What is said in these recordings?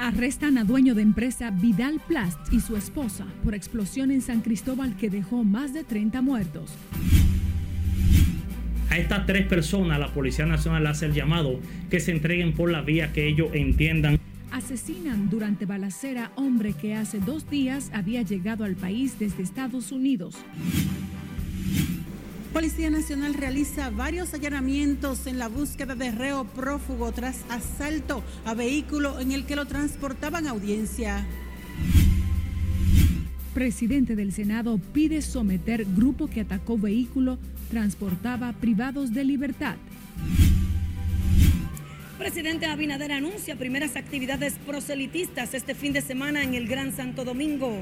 Arrestan a dueño de empresa Vidal Plast y su esposa por explosión en San Cristóbal que dejó más de 30 muertos. A estas tres personas la Policía Nacional hace el llamado que se entreguen por la vía que ellos entiendan. Asesinan durante balacera hombre que hace dos días había llegado al país desde Estados Unidos. Policía Nacional realiza varios allanamientos en la búsqueda de reo prófugo tras asalto a vehículo en el que lo transportaban a audiencia. Presidente del Senado pide someter grupo que atacó vehículo transportaba privados de libertad. Presidente Abinader anuncia primeras actividades proselitistas este fin de semana en el Gran Santo Domingo.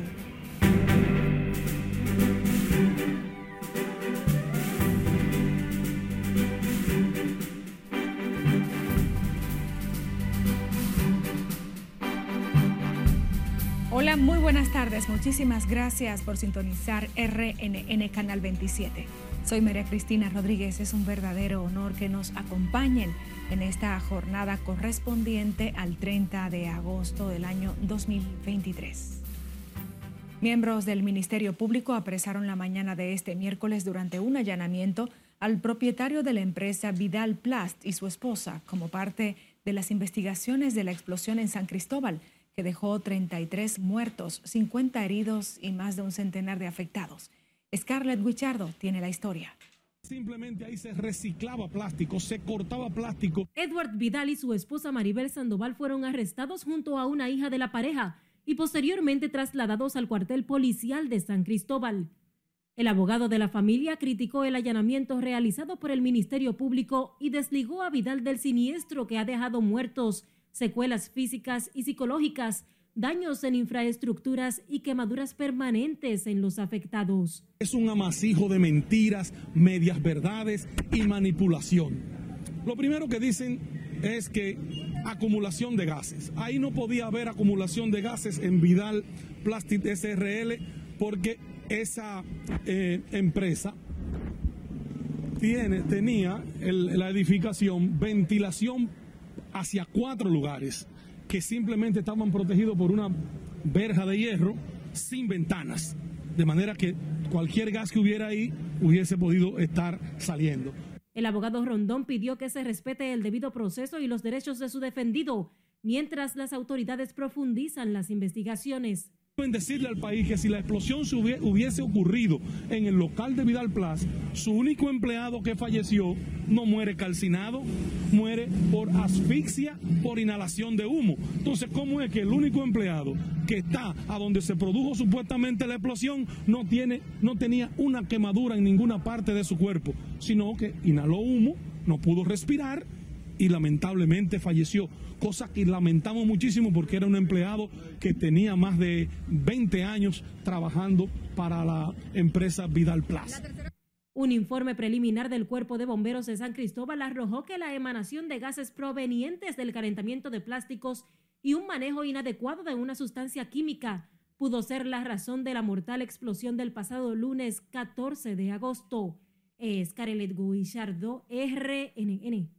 Hola, muy buenas tardes. Muchísimas gracias por sintonizar RNN Canal 27. Soy María Cristina Rodríguez. Es un verdadero honor que nos acompañen en esta jornada correspondiente al 30 de agosto del año 2023. Miembros del Ministerio Público apresaron la mañana de este miércoles durante un allanamiento al propietario de la empresa Vidal Plast y su esposa como parte de las investigaciones de la explosión en San Cristóbal que dejó 33 muertos, 50 heridos y más de un centenar de afectados. Scarlett Wichardo tiene la historia. Simplemente ahí se reciclaba plástico, se cortaba plástico. Edward Vidal y su esposa Maribel Sandoval fueron arrestados junto a una hija de la pareja y posteriormente trasladados al cuartel policial de San Cristóbal. El abogado de la familia criticó el allanamiento realizado por el Ministerio Público y desligó a Vidal del siniestro que ha dejado muertos secuelas físicas y psicológicas, daños en infraestructuras y quemaduras permanentes en los afectados. Es un amasijo de mentiras, medias verdades y manipulación. Lo primero que dicen es que acumulación de gases. Ahí no podía haber acumulación de gases en Vidal Plastic SRL porque esa eh, empresa tiene, tenía la edificación ventilación hacia cuatro lugares que simplemente estaban protegidos por una verja de hierro sin ventanas, de manera que cualquier gas que hubiera ahí hubiese podido estar saliendo. El abogado Rondón pidió que se respete el debido proceso y los derechos de su defendido, mientras las autoridades profundizan las investigaciones en decirle al país que si la explosión hubiese ocurrido en el local de Vidal Plaza, su único empleado que falleció no muere calcinado, muere por asfixia, por inhalación de humo. Entonces, ¿cómo es que el único empleado que está a donde se produjo supuestamente la explosión no tiene, no tenía una quemadura en ninguna parte de su cuerpo, sino que inhaló humo, no pudo respirar y lamentablemente falleció, cosa que lamentamos muchísimo porque era un empleado que tenía más de 20 años trabajando para la empresa Vidal Plaza. Un informe preliminar del Cuerpo de Bomberos de San Cristóbal arrojó que la emanación de gases provenientes del calentamiento de plásticos y un manejo inadecuado de una sustancia química pudo ser la razón de la mortal explosión del pasado lunes 14 de agosto. Es Carelet Guillardo, RNN.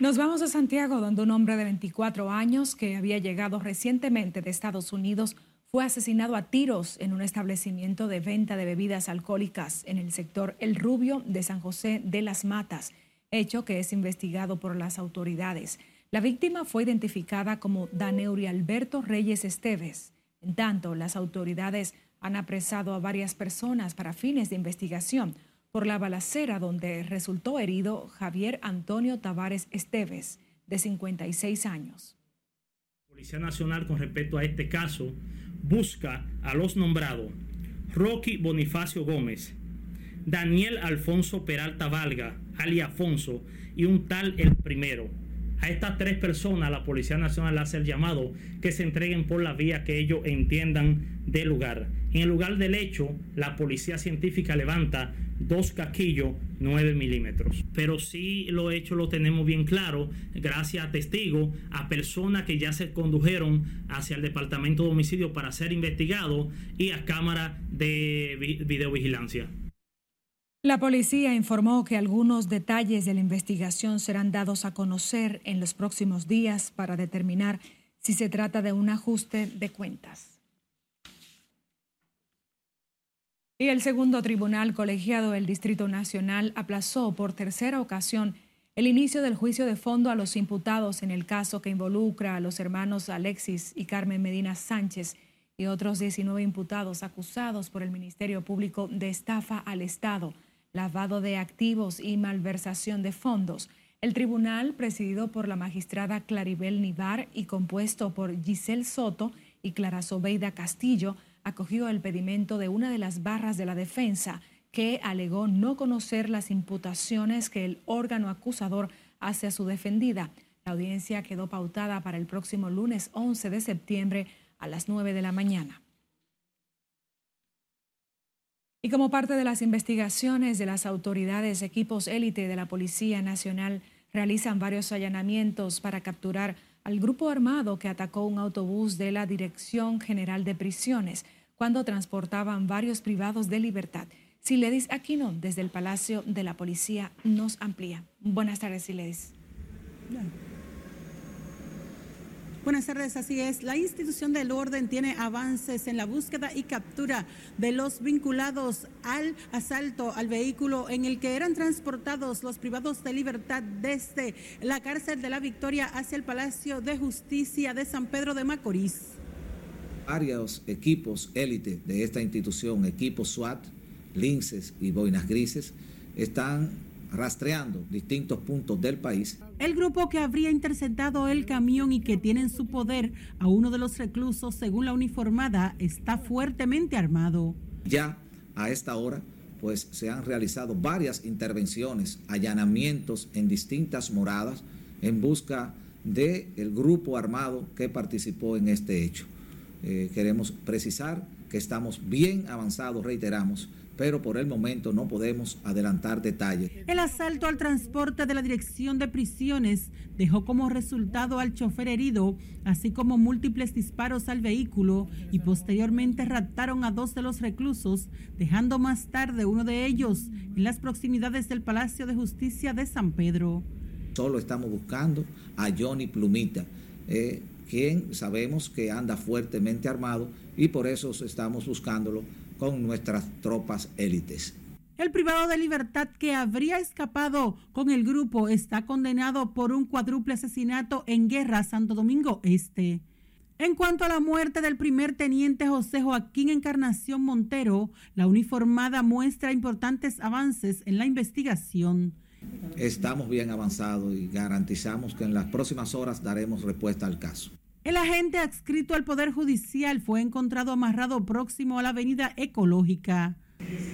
Nos vamos a Santiago, donde un hombre de 24 años que había llegado recientemente de Estados Unidos fue asesinado a tiros en un establecimiento de venta de bebidas alcohólicas en el sector El Rubio de San José de las Matas, hecho que es investigado por las autoridades. La víctima fue identificada como Daneuri Alberto Reyes Esteves. En tanto, las autoridades han apresado a varias personas para fines de investigación por la balacera donde resultó herido Javier Antonio Tavares Esteves, de 56 años. La Policía Nacional con respecto a este caso busca a los nombrados Rocky Bonifacio Gómez, Daniel Alfonso Peralta Valga, Ali Afonso, y un tal el primero. A estas tres personas la Policía Nacional hace el llamado que se entreguen por la vía que ellos entiendan del lugar. En el lugar del hecho, la Policía Científica levanta dos caquillos 9 milímetros. Pero sí lo hecho lo tenemos bien claro, gracias a testigos, a personas que ya se condujeron hacia el departamento de homicidio para ser investigados y a cámara de videovigilancia. La policía informó que algunos detalles de la investigación serán dados a conocer en los próximos días para determinar si se trata de un ajuste de cuentas. Y el segundo tribunal colegiado del Distrito Nacional aplazó por tercera ocasión el inicio del juicio de fondo a los imputados en el caso que involucra a los hermanos Alexis y Carmen Medina Sánchez y otros 19 imputados acusados por el Ministerio Público de estafa al Estado, lavado de activos y malversación de fondos. El tribunal, presidido por la magistrada Claribel Nivar y compuesto por Giselle Soto y Clara Sobeida Castillo, acogió el pedimento de una de las barras de la defensa que alegó no conocer las imputaciones que el órgano acusador hace a su defendida. La audiencia quedó pautada para el próximo lunes 11 de septiembre a las 9 de la mañana. Y como parte de las investigaciones de las autoridades, equipos élite de la Policía Nacional realizan varios allanamientos para capturar al grupo armado que atacó un autobús de la Dirección General de Prisiones cuando transportaban varios privados de libertad. Siledis Aquino, desde el Palacio de la Policía, nos amplía. Buenas tardes, Siledis. Buenas tardes, así es. La institución del orden tiene avances en la búsqueda y captura de los vinculados al asalto al vehículo en el que eran transportados los privados de libertad desde la cárcel de la Victoria hacia el Palacio de Justicia de San Pedro de Macorís. Varios equipos élite de esta institución, equipos SWAT, linces y boinas grises, están rastreando distintos puntos del país. El grupo que habría interceptado el camión y que tiene en su poder a uno de los reclusos, según la uniformada, está fuertemente armado. Ya a esta hora, pues se han realizado varias intervenciones, allanamientos en distintas moradas en busca del el grupo armado que participó en este hecho. Eh, queremos precisar que estamos bien avanzados, reiteramos, pero por el momento no podemos adelantar detalles. El asalto al transporte de la Dirección de Prisiones dejó como resultado al chofer herido, así como múltiples disparos al vehículo y posteriormente raptaron a dos de los reclusos, dejando más tarde uno de ellos en las proximidades del Palacio de Justicia de San Pedro. Solo estamos buscando a Johnny Plumita. Eh, quien sabemos que anda fuertemente armado y por eso estamos buscándolo con nuestras tropas élites. El privado de libertad que habría escapado con el grupo está condenado por un cuádruple asesinato en Guerra Santo Domingo Este. En cuanto a la muerte del primer teniente José Joaquín Encarnación Montero, la uniformada muestra importantes avances en la investigación. Estamos bien avanzados y garantizamos que en las próximas horas daremos respuesta al caso. El agente adscrito al Poder Judicial fue encontrado amarrado próximo a la avenida Ecológica.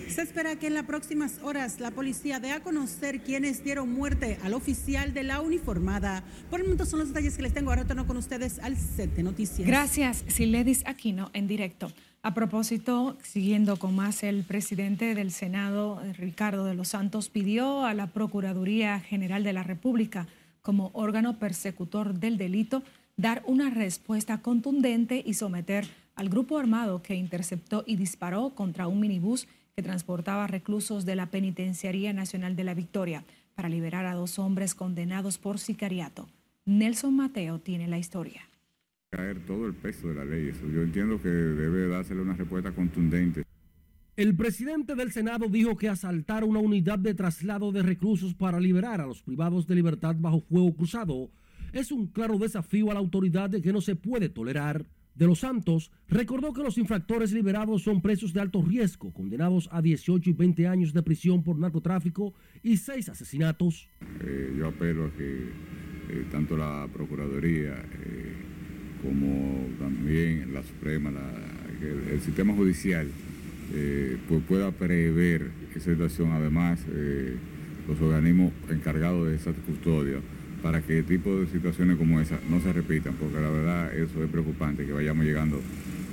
Se espera que en las próximas horas la policía dé a conocer quienes dieron muerte al oficial de la uniformada. Por el momento son los detalles que les tengo. Ahora retorno con ustedes al set noticias. Gracias, Siledis Aquino, en directo. A propósito, siguiendo con más, el presidente del Senado, Ricardo de los Santos, pidió a la Procuraduría General de la República, como órgano persecutor del delito, dar una respuesta contundente y someter al grupo armado que interceptó y disparó contra un minibús que transportaba reclusos de la Penitenciaría Nacional de la Victoria para liberar a dos hombres condenados por sicariato. Nelson Mateo tiene la historia. Caer todo el peso de la ley. Yo entiendo que debe dársele una respuesta contundente. El presidente del Senado dijo que asaltar una unidad de traslado de reclusos para liberar a los privados de libertad bajo fuego cruzado es un claro desafío a la autoridad de que no se puede tolerar. De los Santos recordó que los infractores liberados son presos de alto riesgo, condenados a 18 y 20 años de prisión por narcotráfico y seis asesinatos. Eh, yo apelo a que eh, tanto la Procuraduría eh, como también la Suprema, el, sistema judicial, pues pueda prever esa situación. Además, los organismos encargados de esa custodia para que tipo de situaciones como esa no se repitan, porque la verdad eso es preocupante, que vayamos llegando,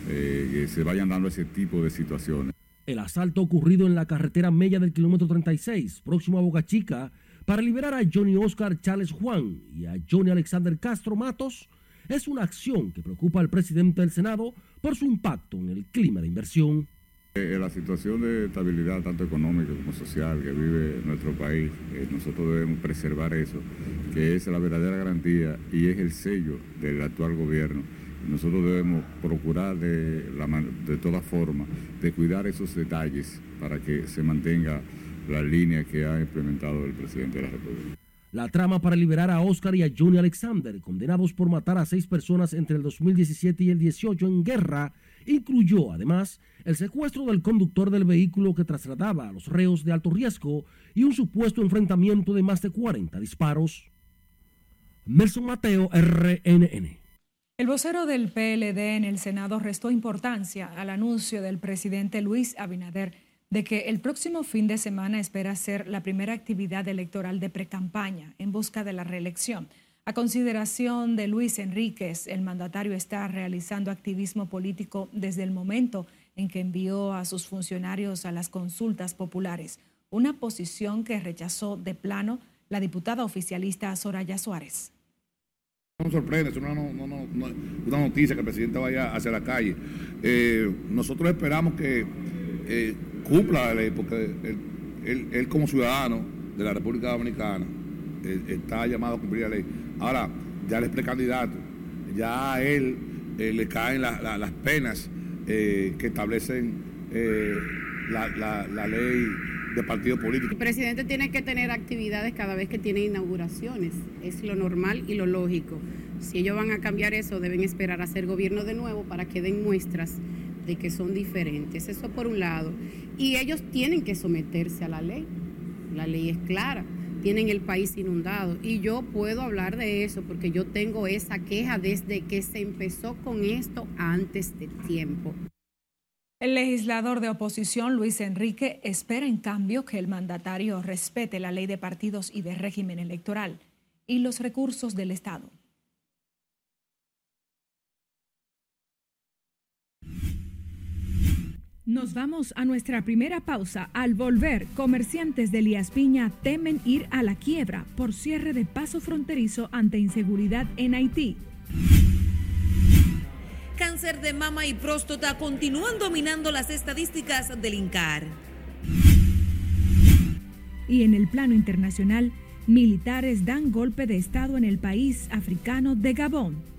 eh, que se vayan dando ese tipo de situaciones. El asalto ocurrido en la carretera media del kilómetro 36, próximo a Boca Chica, para liberar a Johnny Oscar Charles Juan y a Johnny Alexander Castro Matos, es una acción que preocupa al presidente del Senado por su impacto en el clima de inversión. Eh, la situación de estabilidad tanto económica como social que vive nuestro país, eh, nosotros debemos preservar eso, que es la verdadera garantía y es el sello del actual gobierno. Nosotros debemos procurar de, de todas formas de cuidar esos detalles para que se mantenga la línea que ha implementado el presidente de la República. La trama para liberar a Oscar y a Johnny Alexander, condenados por matar a seis personas entre el 2017 y el 18 en guerra, incluyó además el secuestro del conductor del vehículo que trasladaba a los reos de alto riesgo y un supuesto enfrentamiento de más de 40 disparos. Nelson Mateo, RNN. El vocero del PLD en el Senado restó importancia al anuncio del presidente Luis Abinader de que el próximo fin de semana espera ser la primera actividad electoral de precampaña en busca de la reelección. A consideración de Luis Enríquez, el mandatario está realizando activismo político desde el momento en que envió a sus funcionarios a las consultas populares, una posición que rechazó de plano la diputada oficialista Soraya Suárez. No sorprende, es una, noticia que el presidente vaya hacia la calle. Eh, nosotros esperamos que eh, cumpla la ley, porque él, como ciudadano de la República Dominicana eh, está llamado a cumplir la ley. Ahora, ya él es precandidato, ya a él le caen las penas eh, que establecen eh, la, ley de partido político. El presidente tiene que tener actividades cada vez que tiene inauguraciones, es lo normal y lo lógico. Si ellos van a cambiar eso, deben esperar a ser gobierno de nuevo para que den muestras de que son diferentes. Eso por un lado. Y ellos tienen que someterse a la ley. La ley es clara. Tienen el país inundado. Y yo puedo hablar de eso porque yo tengo esa queja desde que se empezó con esto antes de tiempo. El legislador de oposición, Luis Enrique, espera en cambio que el mandatario respete la ley de partidos y de régimen electoral y los recursos del Estado. Nos vamos a nuestra primera pausa. Al volver, comerciantes de Elías Piña temen ir a la quiebra por cierre de paso fronterizo ante inseguridad en Haití. Cáncer de mama y próstata continúan dominando las estadísticas del INCAR. Y en el plano internacional, militares dan golpe de Estado en el país africano de Gabón.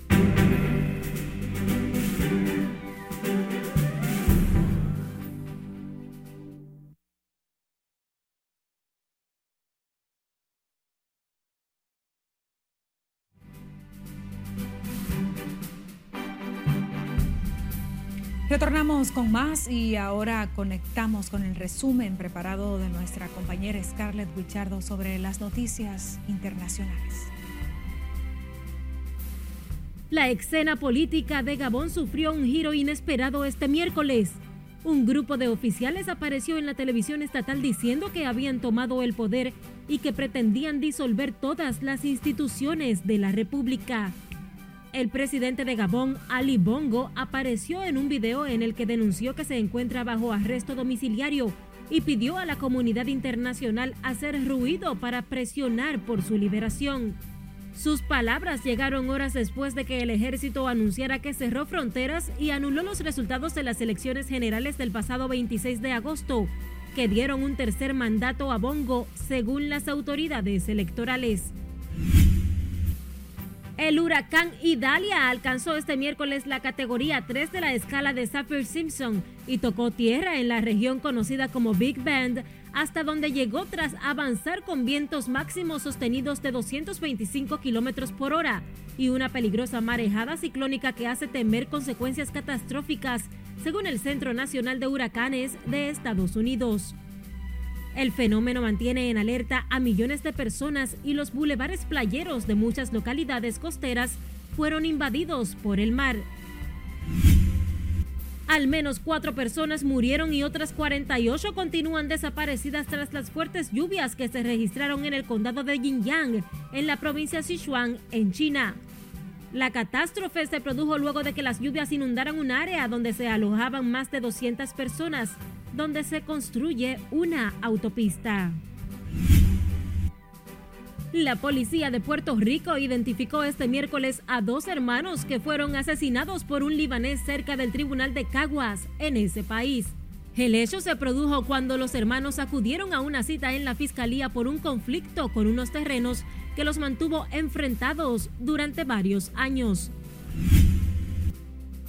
Retornamos con más y ahora conectamos con el resumen preparado de nuestra compañera Scarlett Wichardo sobre las noticias internacionales. La escena política de Gabón sufrió un giro inesperado este miércoles. Un grupo de oficiales apareció en la televisión estatal diciendo que habían tomado el poder y que pretendían disolver todas las instituciones de la República. El presidente de Gabón, Ali Bongo, apareció en un video en el que denunció que se encuentra bajo arresto domiciliario y pidió a la comunidad internacional hacer ruido para presionar por su liberación. Sus palabras llegaron horas después de que el ejército anunciara que cerró fronteras y anuló los resultados de las elecciones generales del pasado 26 de agosto, que dieron un tercer mandato a Bongo, según las autoridades electorales. El huracán Idalia alcanzó este miércoles la categoría 3 de la escala de Saffir-Simpson y tocó tierra en la región conocida como Big Bend, hasta donde llegó tras avanzar con vientos máximos sostenidos de 225 kilómetros por hora y una peligrosa marejada ciclónica que hace temer consecuencias catastróficas, según el Centro Nacional de Huracanes de Estados Unidos. El fenómeno mantiene en alerta a millones de personas y los bulevares playeros de muchas localidades costeras fueron invadidos por el mar. Al menos cuatro personas murieron y otras 48 continúan desaparecidas tras las fuertes lluvias que se registraron en el condado de Xinjiang, en la provincia Sichuan, en China. La catástrofe se produjo luego de que las lluvias inundaran un área donde se alojaban más de 200 personas, donde se construye una autopista. La policía de Puerto Rico identificó este miércoles a dos hermanos que fueron asesinados por un libanés cerca del tribunal de Caguas, en ese país. El hecho se produjo cuando los hermanos acudieron a una cita en la fiscalía por un conflicto con unos terrenos que los mantuvo enfrentados durante varios años.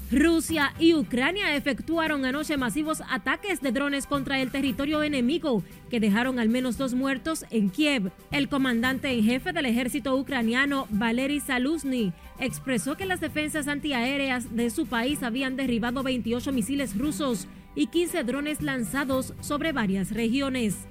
Rusia y Ucrania efectuaron anoche masivos ataques de drones contra el territorio enemigo que dejaron al menos dos muertos en Kiev. El comandante en jefe del ejército ucraniano, Valery Saluzny, expresó que las defensas antiaéreas de su país habían derribado 28 misiles rusos y 15 drones lanzados sobre varias regiones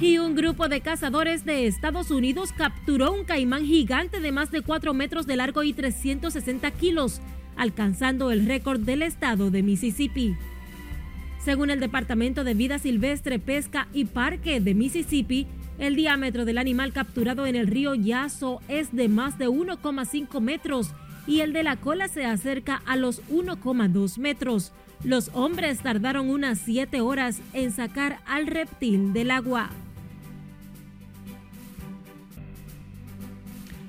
y un grupo de cazadores de Estados Unidos capturó un caimán gigante de más de 4 metros de largo y 360 kilos, alcanzando el récord del estado de Mississippi. Según el Departamento de Vida Silvestre, Pesca y Parque de Mississippi, el diámetro del animal capturado en el río Yaso es de más de 1,5 metros y el de la cola se acerca a los 1,2 metros. Los hombres tardaron unas 7 horas en sacar al reptil del agua.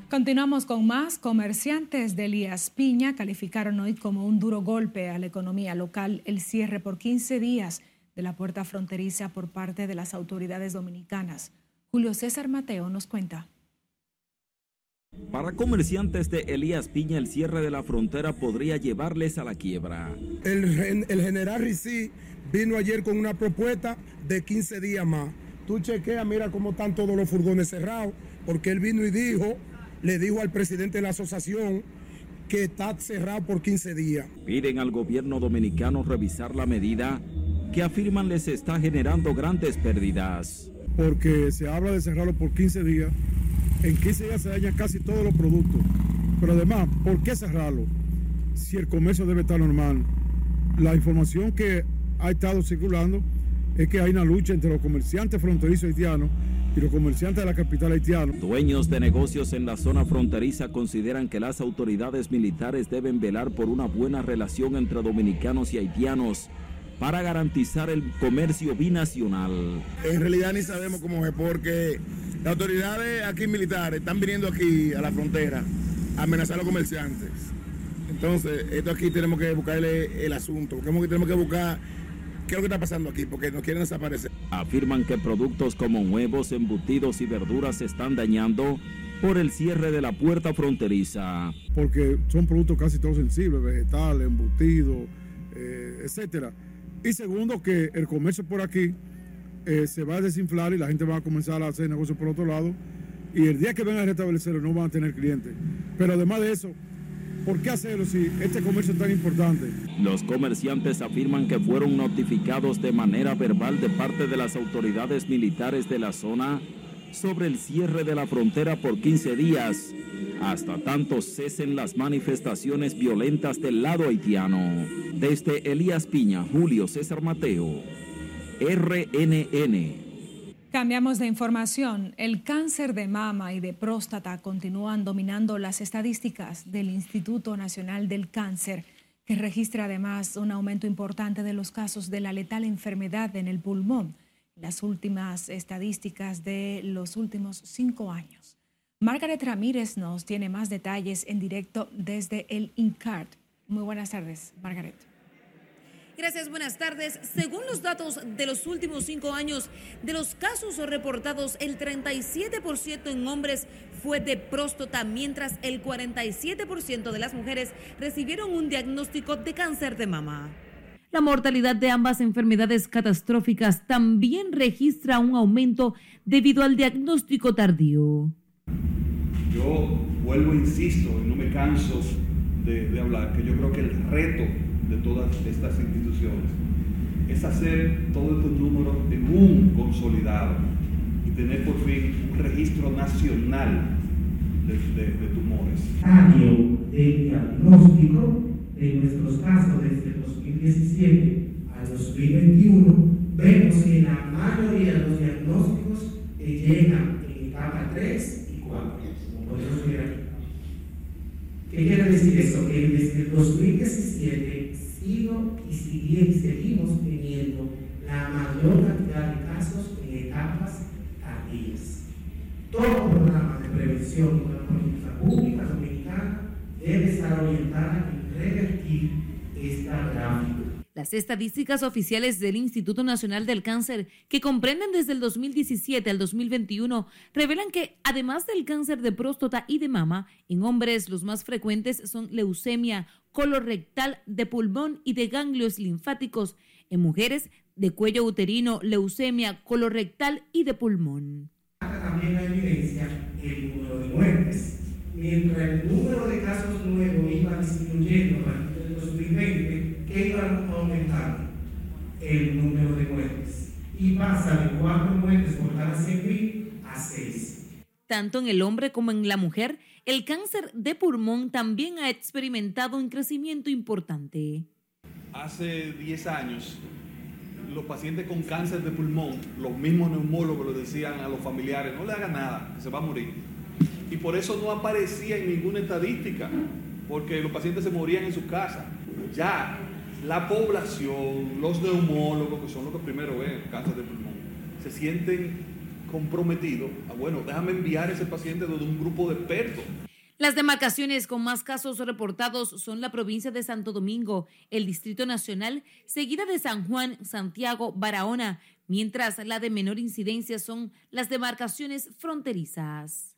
Continuamos con más. Comerciantes de Elías Piña calificaron hoy como un duro golpe a la economía local el cierre por 15 días de la puerta fronteriza por parte de las autoridades dominicanas. Julio César Mateo nos cuenta. Para comerciantes de Elías Piña, el cierre de la frontera podría llevarles a la quiebra. El, el general Ricí vino ayer con una propuesta de 15 días más. Tú chequea, mira cómo están todos los furgones cerrados, porque él vino y dijo le dijo al presidente de la asociación que está cerrado por 15 días. Piden al gobierno dominicano revisar la medida que afirman les está generando grandes pérdidas. Porque se habla de cerrarlo por 15 días. En 15 días se dañan casi todos los productos. Pero además, ¿por qué cerrarlo? Si el comercio debe estar normal. La información que ha estado circulando es que hay una lucha entre los comerciantes fronterizos haitianos y los comerciantes de la capital haitiana. Dueños de negocios en la zona fronteriza consideran que las autoridades militares deben velar por una buena relación entre dominicanos y haitianos para garantizar el comercio binacional. En realidad ni sabemos cómo es porque las autoridades aquí militares están viniendo aquí a la frontera a amenazar a los comerciantes. Entonces, esto aquí tenemos que buscarle el asunto, tenemos que buscar ¿Qué es lo que está pasando aquí? Porque no quieren desaparecer. Afirman que productos como huevos, embutidos y verduras se están dañando por el cierre de la puerta fronteriza. Porque son productos casi todos sensibles, vegetales, embutidos, eh, etcétera. Y segundo, que el comercio por aquí eh, se va a desinflar y la gente va a comenzar a hacer negocios por otro lado. Y el día que vengan a restablecerlo no van a tener clientes. Pero además de eso, ¿Por qué hacerlo si este comercio es tan importante? Los comerciantes afirman que fueron notificados de manera verbal de parte de las autoridades militares de la zona sobre el cierre de la frontera por 15 días, hasta tanto cesen las manifestaciones violentas del lado haitiano. Desde Elías Piña, Julio César Mateo, RNN. Cambiamos de información. El cáncer de mama y de próstata continúan dominando las estadísticas del Instituto Nacional del Cáncer, que registra además un aumento importante de los casos de la letal enfermedad en el pulmón, las últimas estadísticas de los últimos cinco años. Margaret Ramírez nos tiene más detalles en directo desde el INCART. Muy buenas tardes, Margaret. Gracias, buenas tardes. Según los datos de los últimos cinco años, de los casos reportados, el 37% en hombres fue de próstata, mientras el 47% de las mujeres recibieron un diagnóstico de cáncer de mama. La mortalidad de ambas enfermedades catastróficas también registra un aumento debido al diagnóstico tardío. Yo vuelvo, insisto, y no me canso de, de hablar, que yo creo que el reto de todas estas instituciones es hacer todos estos números en un consolidado y tener por fin un registro nacional de, tumores. Cambio de diagnóstico de nuestros casos desde el 2017 al 2021, vemos que la mayoría de los diagnósticos llegan en etapa 3 y 4, como podemos ver aquí. ¿Qué quiere decir eso? Que desde el 2017 y seguimos teniendo la mayor cantidad de casos en etapas tardías. Todo programa de prevención de la política pública dominicana debe estar orientada en revertir esta gráfica. Estadísticas oficiales del Instituto Nacional del Cáncer, que comprenden desde el 2017 al 2021, revelan que además del cáncer de próstata y de mama, en hombres los más frecuentes son leucemia, colorectal, de pulmón y de ganglios linfáticos. En mujeres, de cuello uterino, leucemia, colorectal y de pulmón. También hay evidencia el número de muertes. Mientras el número de casos nuevos iba disminuyendo partir del 2020, que iban el número de muertes. Y pasa de cuatro muertes por cada 100.000 a seis. Tanto en el hombre como en la mujer, el cáncer de pulmón también ha experimentado un crecimiento importante. Hace 10 años, los pacientes con cáncer de pulmón, los mismos neumólogos le decían a los familiares, no le hagan nada, que se va a morir. Y por eso no aparecía en ninguna estadística, porque los pacientes se morían en su casa. Ya la población, los neumólogos, que son los que primero ven cáncer de pulmón, se sienten comprometidos. Ah, bueno, déjame enviar a ese paciente de un grupo de expertos. Las demarcaciones con más casos reportados son la provincia de Santo Domingo, el Distrito Nacional, seguida de San Juan, Santiago, Barahona, mientras la de menor incidencia son las demarcaciones fronterizas.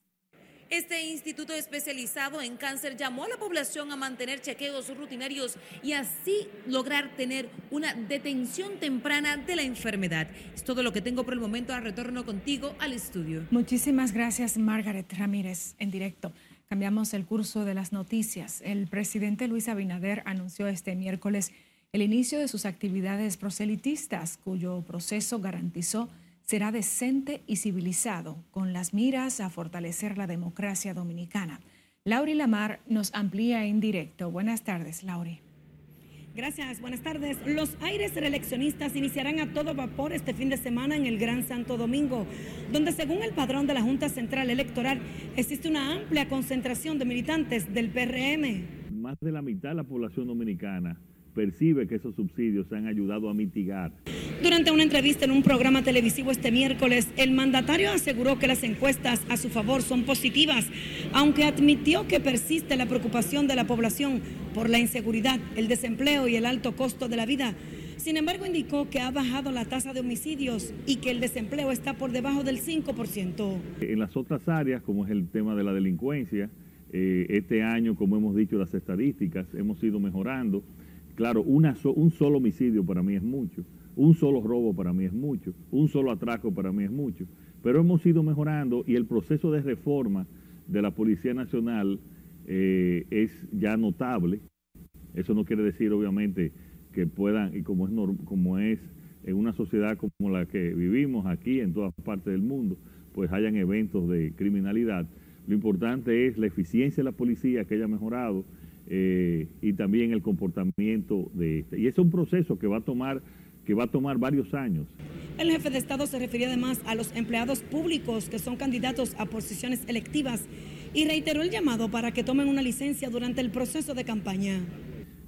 Este instituto especializado en cáncer llamó a la población a mantener chequeos rutinarios y así lograr tener una detención temprana de la enfermedad. Es todo lo que tengo por el momento. Al retorno contigo al estudio. Muchísimas gracias, Margaret Ramírez, en directo. Cambiamos el curso de las noticias. El presidente Luis Abinader anunció este miércoles el inicio de sus actividades proselitistas, cuyo proceso garantizó será decente y civilizado, con las miras a fortalecer la democracia dominicana. Lauri Lamar nos amplía en directo. Buenas tardes, Lauri. Gracias, buenas tardes. Los aires reeleccionistas iniciarán a todo vapor este fin de semana en el Gran Santo Domingo, donde según el padrón de la Junta Central Electoral existe una amplia concentración de militantes del PRM. Más de la mitad de la población dominicana percibe que esos subsidios han ayudado a mitigar. Durante una entrevista en un programa televisivo este miércoles, el mandatario aseguró que las encuestas a su favor son positivas, aunque admitió que persiste la preocupación de la población por la inseguridad, el desempleo y el alto costo de la vida. Sin embargo, indicó que ha bajado la tasa de homicidios y que el desempleo está por debajo del 5%. En las otras áreas, como es el tema de la delincuencia, eh, este año, como hemos dicho las estadísticas, hemos ido mejorando. Claro, un solo homicidio para mí es mucho, un solo robo para mí es mucho, un solo atraco para mí es mucho, pero hemos ido mejorando y el proceso de reforma de la Policía Nacional eh, es ya notable. Eso no quiere decir, obviamente, que puedan, y como es, como es en una sociedad como la que vivimos aquí, en todas partes del mundo, pues hayan eventos de criminalidad. Lo importante es la eficiencia de la policía que haya mejorado eh, y también el comportamiento de este. Y es un proceso que va a tomar que va a tomar varios años. El jefe de Estado se refería además a los empleados públicos que son candidatos a posiciones electivas y reiteró el llamado para que tomen una licencia durante el proceso de campaña.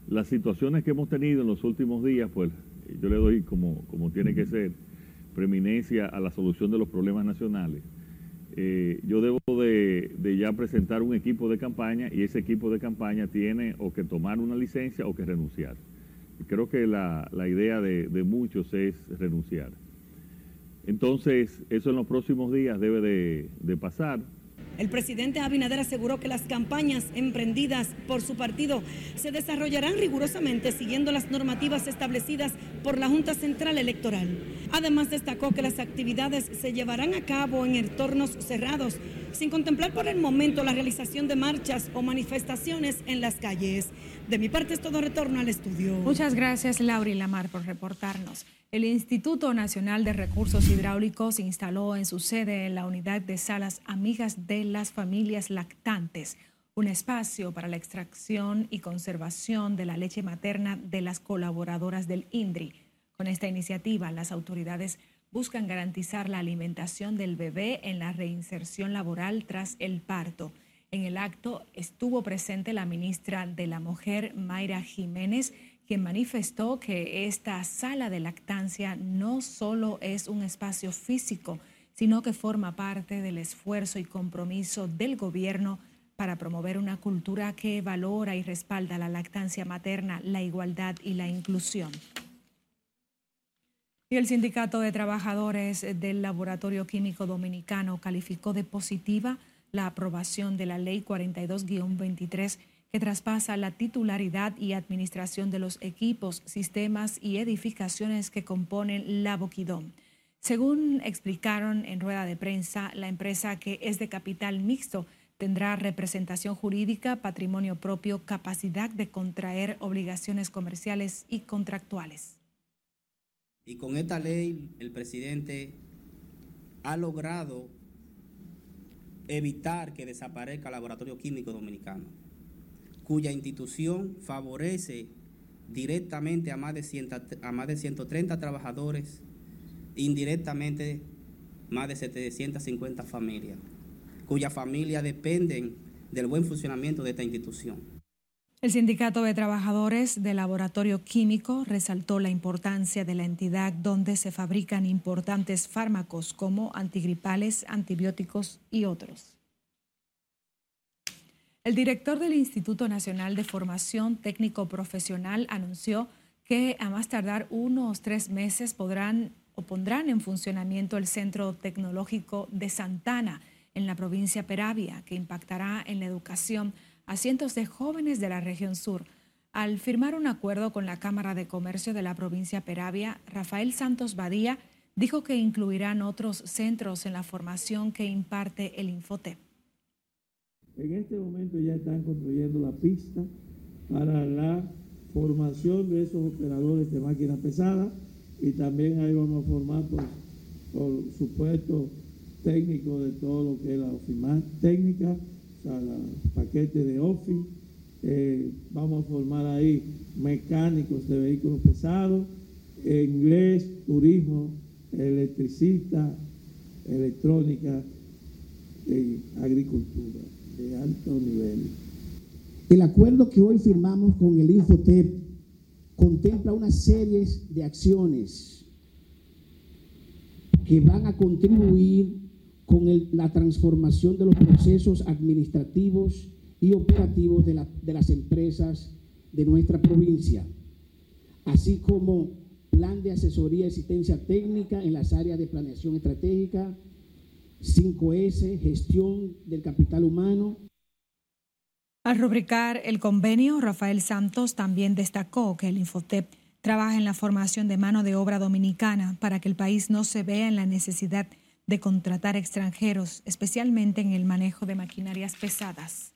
Las situaciones que hemos tenido en los últimos días, pues yo le doy como, como tiene que ser preeminencia a la solución de los problemas nacionales. Eh, yo debo de, ya presentar un equipo de campaña y ese equipo de campaña tiene o que tomar una licencia o que renunciar. Creo que la, idea de, muchos es renunciar. Entonces, eso en los próximos días debe de pasar. El presidente Abinader aseguró que las campañas emprendidas por su partido se desarrollarán rigurosamente siguiendo las normativas establecidas por la Junta Central Electoral. Además destacó que las actividades se llevarán a cabo en entornos cerrados, sin contemplar por el momento la realización de marchas o manifestaciones en las calles. De mi parte es todo retorno al estudio. Muchas gracias Laura y Lamar por reportarnos. El Instituto Nacional de Recursos Hidráulicos instaló en su sede en la unidad de salas Amigas de las Familias Lactantes un espacio para la extracción y conservación de la leche materna de las colaboradoras del INDRI. Con esta iniciativa, las autoridades buscan garantizar la alimentación del bebé en la reinserción laboral tras el parto. En el acto estuvo presente la ministra de la Mujer, Mayra Jiménez, quien manifestó que esta sala de lactancia no solo es un espacio físico, sino que forma parte del esfuerzo y compromiso del gobierno para promover una cultura que valora y respalda la lactancia materna, la igualdad y la inclusión. Y el Sindicato de Trabajadores del Laboratorio Químico Dominicano calificó de positiva la aprobación de la Ley 42-23 que traspasa la titularidad y administración de los equipos, sistemas y edificaciones que componen la Boquidón. Según explicaron en rueda de prensa, la empresa que es de capital mixto tendrá representación jurídica, patrimonio propio, capacidad de contraer obligaciones comerciales y contractuales. Y con esta ley el presidente ha logrado evitar que desaparezca el laboratorio químico dominicano, cuya institución favorece directamente a más de, a más de 130 trabajadores, indirectamente más de 750 familias, cuyas familias dependen del buen funcionamiento de esta institución. El Sindicato de Trabajadores del Laboratorio Químico resaltó la importancia de la entidad donde se fabrican importantes fármacos como antigripales, antibióticos y otros. El director del Instituto Nacional de Formación Técnico Profesional anunció que a más tardar unos tres meses podrán o pondrán en funcionamiento el Centro Tecnológico de Santana en la provincia Peravia, que impactará en la educación a cientos de jóvenes de la región sur. Al firmar un acuerdo con la Cámara de Comercio de la provincia Peravia, Rafael Santos Badía dijo que incluirán otros centros en la formación que imparte el Infotep. En este momento ya están construyendo la pista para la formación de esos operadores de máquinas pesadas y también ahí vamos a formar, por, por supuesto, técnicos de todo lo que es la oficina técnica a paquete de Office. Eh, vamos a formar ahí mecánicos de vehículos pesados, inglés, turismo, electricista, electrónica y agricultura de alto nivel. El acuerdo que hoy firmamos con el Infotep contempla una serie de acciones que van a contribuir con la transformación de los procesos administrativos y operativos de, de las empresas de nuestra provincia, así como plan de asesoría y asistencia técnica en las áreas de planeación estratégica, 5S, gestión del capital humano. Al rubricar el convenio, Rafael Santos también destacó que el Infotep trabaja en la formación de mano de obra dominicana para que el país no se vea en la necesidad de contratar extranjeros, especialmente en el manejo de maquinarias pesadas.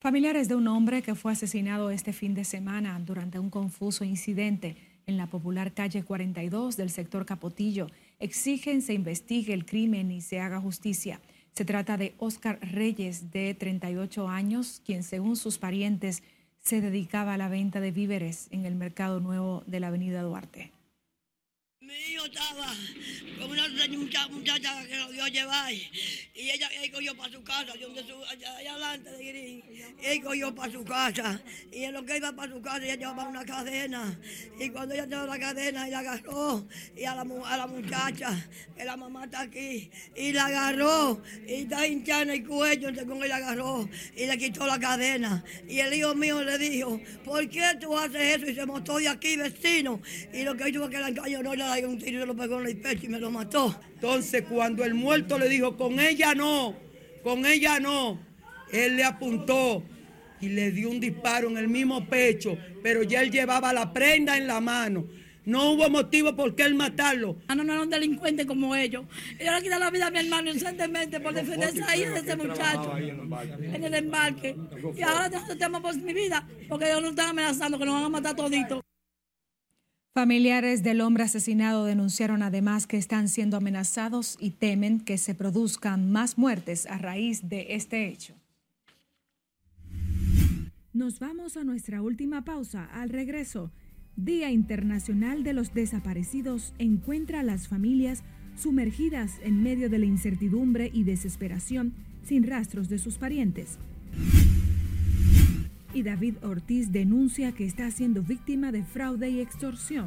Familiares de un hombre que fue asesinado este fin de semana durante un confuso incidente en la popular calle 42 del sector Capotillo exigen se investigue el crimen y se haga justicia. Se trata de Oscar Reyes, de 38 años, quien según sus parientes se dedicaba a la venta de víveres en el Mercado Nuevo de la Avenida Duarte. Estaba con una muchacha, que lo dio a llevar y ella, cogió para su casa, allá, adelante de Green. Ella cogió para su casa y en lo que iba para su casa ella llevaba una cadena y cuando ella llevaba la cadena ella agarró y a la, a la muchacha, que la mamá está aquí, y la agarró y está hinchada en el cuello, entonces con ella agarró y le quitó la cadena. Y el hijo mío le dijo, ¿por qué tú haces eso? Y se montó de aquí vecino y lo que hizo fue que la engañó, no le un tiro lo pegó en el pecho y me lo mató. Entonces, cuando el muerto le dijo, con ella no, con ella no, él le apuntó y le dio un disparo en el mismo pecho, pero ya él llevaba la prenda en la mano. No hubo motivo por qué él matarlo. Ah, no, no era un delincuente como ellos. Ellos le quitaron la vida a mi hermano inocentemente por defenderse ahí de ese muchacho en el embarque. Y ahora tenemos por mi vida porque ellos nos están amenazando que nos van a matar toditos. Familiares del hombre asesinado denunciaron además que están siendo amenazados y temen que se produzcan más muertes a raíz de este hecho. Nos vamos a nuestra última pausa. Al regreso, Día Internacional de los Desaparecidos encuentra a las familias sumergidas en medio de la incertidumbre y desesperación sin rastros de sus parientes y David Ortiz denuncia que está siendo víctima de fraude y extorsión.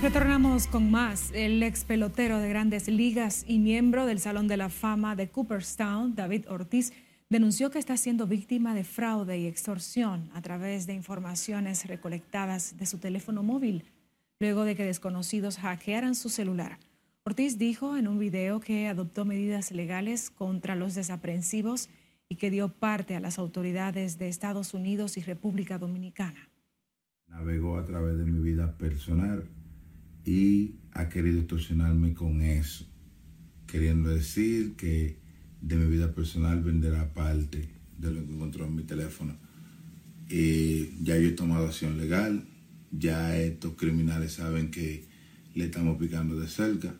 Retornamos con más. El ex pelotero de grandes ligas y miembro del Salón de la Fama de Cooperstown, David Ortiz, denunció que está siendo víctima de fraude y extorsión a través de informaciones recolectadas de su teléfono móvil, luego de que desconocidos hackearan su celular. Ortiz dijo en un video que adoptó medidas legales contra los desaprensivos y que dio parte a las autoridades de Estados Unidos y República Dominicana. Navegó a través de mi vida personal y ha querido extorsionarme con eso, queriendo decir que de mi vida personal venderá parte de lo que encontró en mi teléfono. Y ya yo he tomado acción legal, ya estos criminales saben que le estamos picando de cerca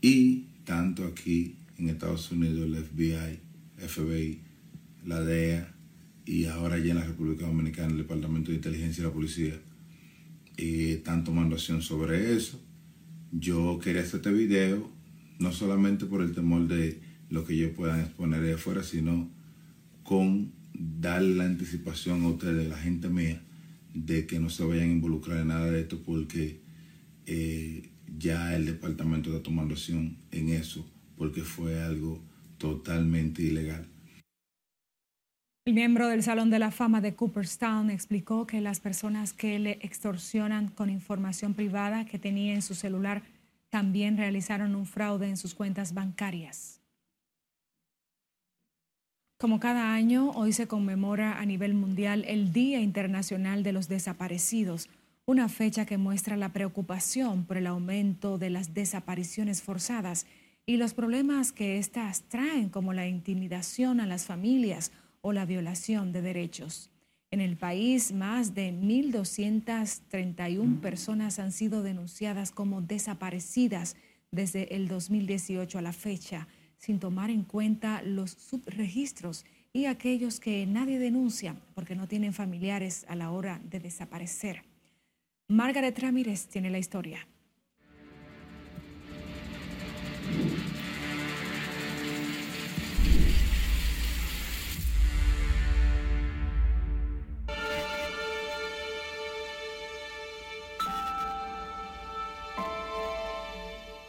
y tanto aquí en Estados Unidos el FBI, FBI, la DEA y ahora ya en la República Dominicana el Departamento de Inteligencia y la Policía y están tomando acción sobre eso. Yo quería hacer este video no solamente por el temor de lo que ellos puedan exponer de afuera, sino con darle la anticipación a ustedes, la gente mía, de que no se vayan a involucrar en nada de esto porque eh, ya el departamento está tomando acción en eso, porque fue algo totalmente ilegal. El miembro del Salón de la Fama de Cooperstown explicó que las personas que le extorsionan con información privada que tenía en su celular también realizaron un fraude en sus cuentas bancarias. Como cada año, hoy se conmemora a nivel mundial el Día Internacional de los Desaparecidos, una fecha que muestra la preocupación por el aumento de las desapariciones forzadas y los problemas que éstas traen, como la intimidación a las familias, o la violación de derechos. En el país, más de 1.231 personas han sido denunciadas como desaparecidas desde el 2018 a la fecha, sin tomar en cuenta los subregistros y aquellos que nadie denuncia porque no tienen familiares a la hora de desaparecer. Margaret Ramírez tiene la historia.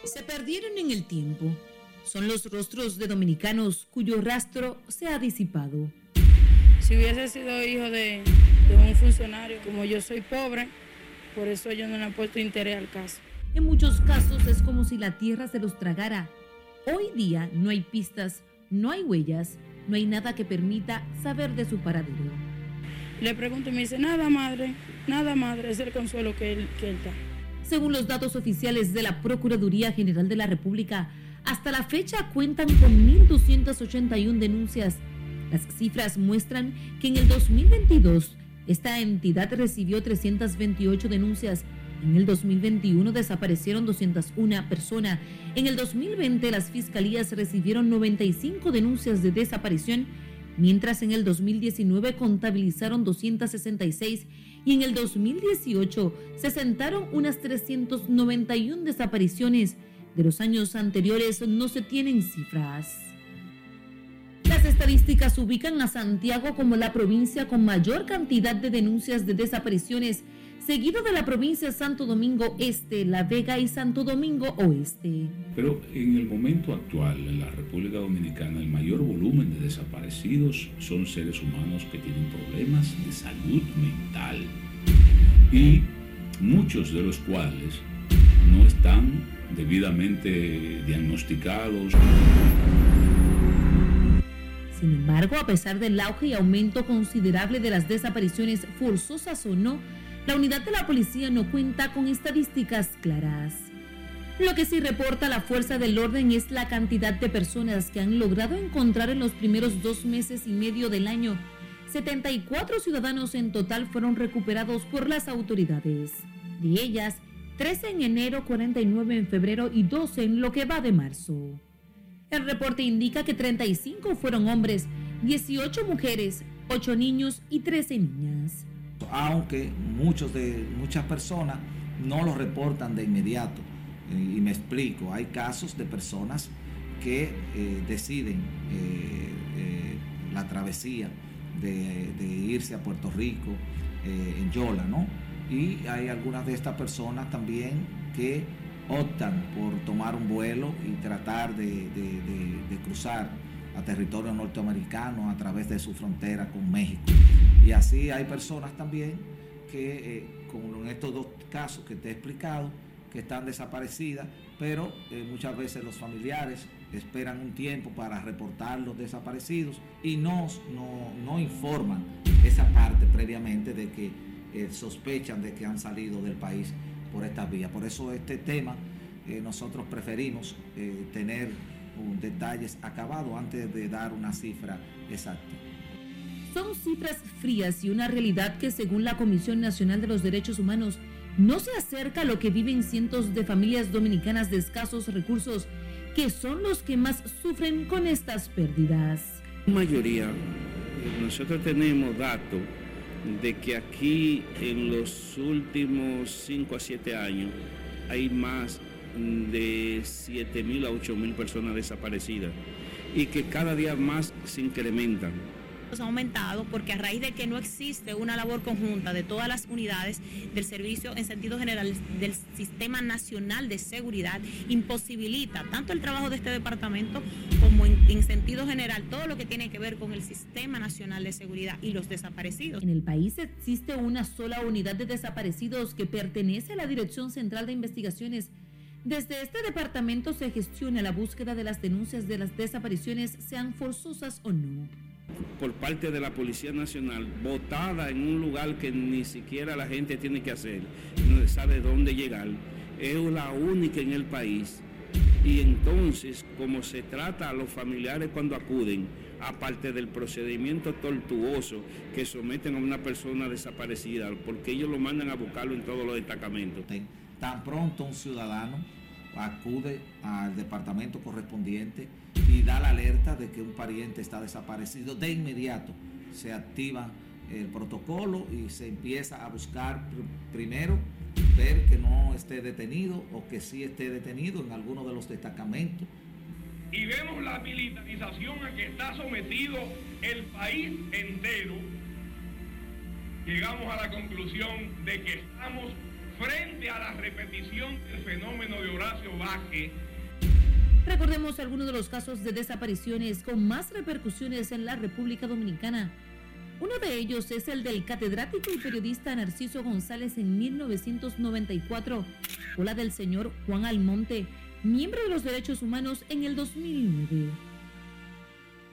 se perdieron en el tiempo. Son los rostros de dominicanos cuyo rastro se ha disipado. Si hubiese sido hijo de, un funcionario, como yo soy pobre, por eso yo no le he puesto interés al caso. En muchos casos es como si la tierra se los tragara. Hoy día no hay pistas, no hay huellas, no hay nada que permita saber de su paradero. Le pregunto y me dice, nada madre, nada madre, es el consuelo que él, que él da. Según los datos oficiales de la Procuraduría General de la República, hasta la fecha cuentan con 1.281 denuncias. Las cifras muestran que en el 2022 esta entidad recibió 328 denuncias. En el 2021 desaparecieron 201 personas. En el 2020 las fiscalías recibieron 95 denuncias de desaparición, mientras en el 2019 contabilizaron 266 y en el 2018 se sentaron unas 391 desapariciones. De los años anteriores no se tienen cifras. Las estadísticas ubican a Santiago como la provincia con mayor cantidad de denuncias de desapariciones, seguido de la provincia Santo Domingo Este, La Vega y Santo Domingo Oeste. Pero en el momento actual, en la República Dominicana, el mayor volumen de desaparecidos son seres humanos que tienen problemas de salud mental y muchos de los cuales no están debidamente diagnosticados. Sin embargo, a pesar del auge y aumento considerable de las desapariciones forzosas o no, la unidad de la policía no cuenta con estadísticas claras. Lo que sí reporta la fuerza del orden es la cantidad de personas que han logrado encontrar en los primeros dos meses y medio del año. 74 ciudadanos en total fueron recuperados por las autoridades. De ellas, 13 en enero, 49 en febrero y 12 en lo que va de marzo. El reporte indica que 35 fueron hombres, 18 mujeres, 8 niños y 13 niñas aunque muchos de, muchas personas no lo reportan de inmediato. Eh, y me explico, hay casos de personas que eh, deciden eh, la travesía de, de, irse a Puerto Rico en Yola, ¿no? Y hay algunas de estas personas también que optan por tomar un vuelo y tratar de, cruzar a territorio norteamericano a través de su frontera con México. Y así hay personas también que, eh, como en estos dos casos que te he explicado, que están desaparecidas, pero eh, muchas veces los familiares esperan un tiempo para reportar los desaparecidos y no, no, informan esa parte previamente de que eh, sospechan de que han salido del país por estas vías. Por eso este tema eh, nosotros preferimos tener detalles acabados antes de dar una cifra exacta. Son cifras frías y una realidad que según la Comisión Nacional de los Derechos Humanos no se acerca a lo que viven cientos de familias dominicanas de escasos recursos, que son los que más sufren con estas pérdidas. La mayoría, nosotros tenemos datos de que aquí en los últimos 5 a 7 años hay más de 7 mil a 8 mil personas desaparecidas y que cada día más se incrementan ha aumentado porque a raíz de que no existe una labor conjunta de todas las unidades del servicio en sentido general del Sistema Nacional de Seguridad, imposibilita tanto el trabajo de este departamento como en, en sentido general todo lo que tiene que ver con el Sistema Nacional de Seguridad y los desaparecidos. En el país existe una sola unidad de desaparecidos que pertenece a la Dirección Central de Investigaciones desde este departamento se gestiona la búsqueda de las denuncias de las desapariciones, sean forzosas o no por parte de la Policía Nacional, votada en un lugar que ni siquiera la gente tiene que hacer, no sabe dónde llegar, es la única en el país. Y entonces, como se trata a los familiares cuando acuden, aparte del procedimiento tortuoso que someten a una persona desaparecida, porque ellos lo mandan a buscarlo en todos los destacamentos. Tan pronto un ciudadano acude al departamento correspondiente y da la alerta de que un pariente está desaparecido, de inmediato se activa el protocolo y se empieza a buscar primero ver que no esté detenido o que sí esté detenido en alguno de los destacamentos. Y vemos la militarización a que está sometido el país entero. Llegamos a la conclusión de que estamos frente a la repetición del fenómeno de Horacio Vázquez. Recordemos algunos de los casos de desapariciones con más repercusiones en la República Dominicana. Uno de ellos es el del catedrático y periodista Narciso González en 1994 o la del señor Juan Almonte, miembro de los derechos humanos en el 2009.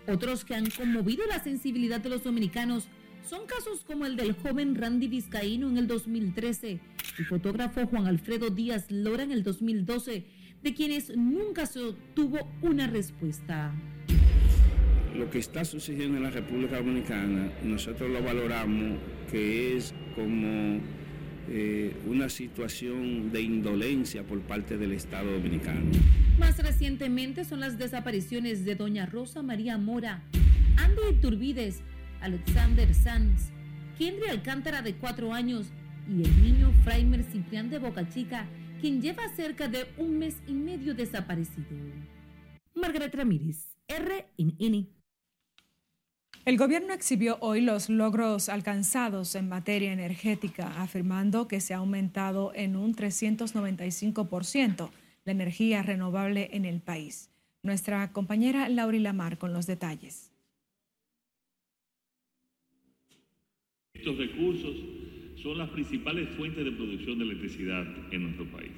Otros que han conmovido la sensibilidad de los dominicanos son casos como el del joven Randy Vizcaíno en el 2013, el fotógrafo Juan Alfredo Díaz Lora en el 2012, de quienes nunca se obtuvo una respuesta. Lo que está sucediendo en la República Dominicana, nosotros lo valoramos que es como eh, una situación de indolencia por parte del Estado Dominicano. Más recientemente son las desapariciones de doña Rosa María Mora, Andy Turbides, Alexander Sanz, Henry Alcántara de cuatro años y el niño Fraimer Ciprián de Boca Chica, quien lleva cerca de un mes y medio desaparecido. Margaret Ramírez, RNN. El gobierno exhibió hoy los logros alcanzados en materia energética, afirmando que se ha aumentado en un 395% la energía renovable en el país. Nuestra compañera Lauri Lamar con los detalles. Estos recursos son las principales fuentes de producción de electricidad en nuestro país.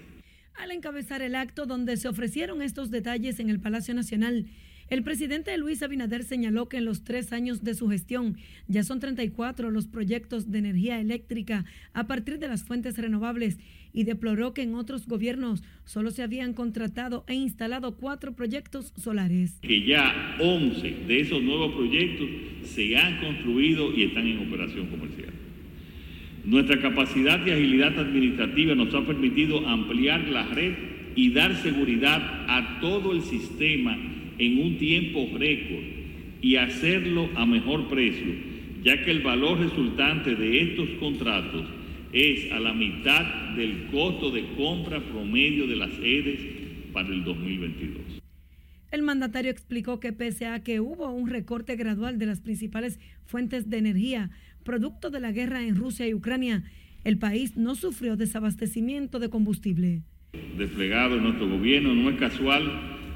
Al encabezar el acto donde se ofrecieron estos detalles en el Palacio Nacional, el presidente Luis Abinader señaló que en los tres años de su gestión ya son 34 los proyectos de energía eléctrica a partir de las fuentes renovables y deploró que en otros gobiernos solo se habían contratado e instalado cuatro proyectos solares. Que ya 11 de esos nuevos proyectos se han construido y están en operación comercial. Nuestra capacidad y agilidad administrativa nos ha permitido ampliar la red y dar seguridad a todo el sistema en un tiempo récord y hacerlo a mejor precio, ya que el valor resultante de estos contratos es a la mitad del costo de compra promedio de las EDES para el 2022. El mandatario explicó que pese a que hubo un recorte gradual de las principales fuentes de energía, producto de la guerra en Rusia y Ucrania, el país no sufrió desabastecimiento de combustible. desplegado en nuestro gobierno, no es casual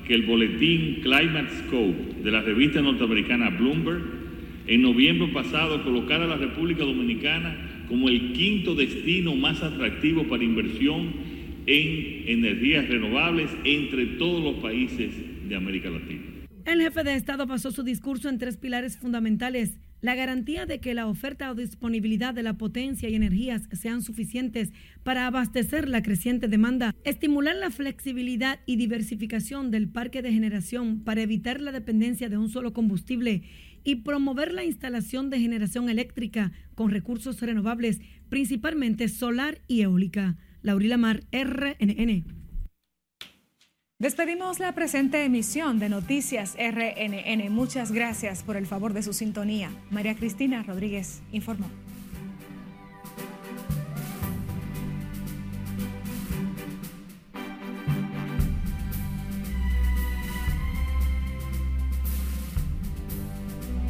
que el boletín Climate Scope de la revista norteamericana Bloomberg en noviembre pasado colocara a la República Dominicana como el quinto destino más atractivo para inversión en energías renovables entre todos los países América Latina. El jefe de Estado basó su discurso en tres pilares fundamentales. La garantía de que la oferta o disponibilidad de la potencia y energías sean suficientes para abastecer la creciente demanda, estimular la flexibilidad y diversificación del parque de generación para evitar la dependencia de un solo combustible y promover la instalación de generación eléctrica con recursos renovables, principalmente solar y eólica. Laurila Mar, RNN. Despedimos la presente emisión de Noticias RNN. Muchas gracias por el favor de su sintonía. María Cristina Rodríguez informó.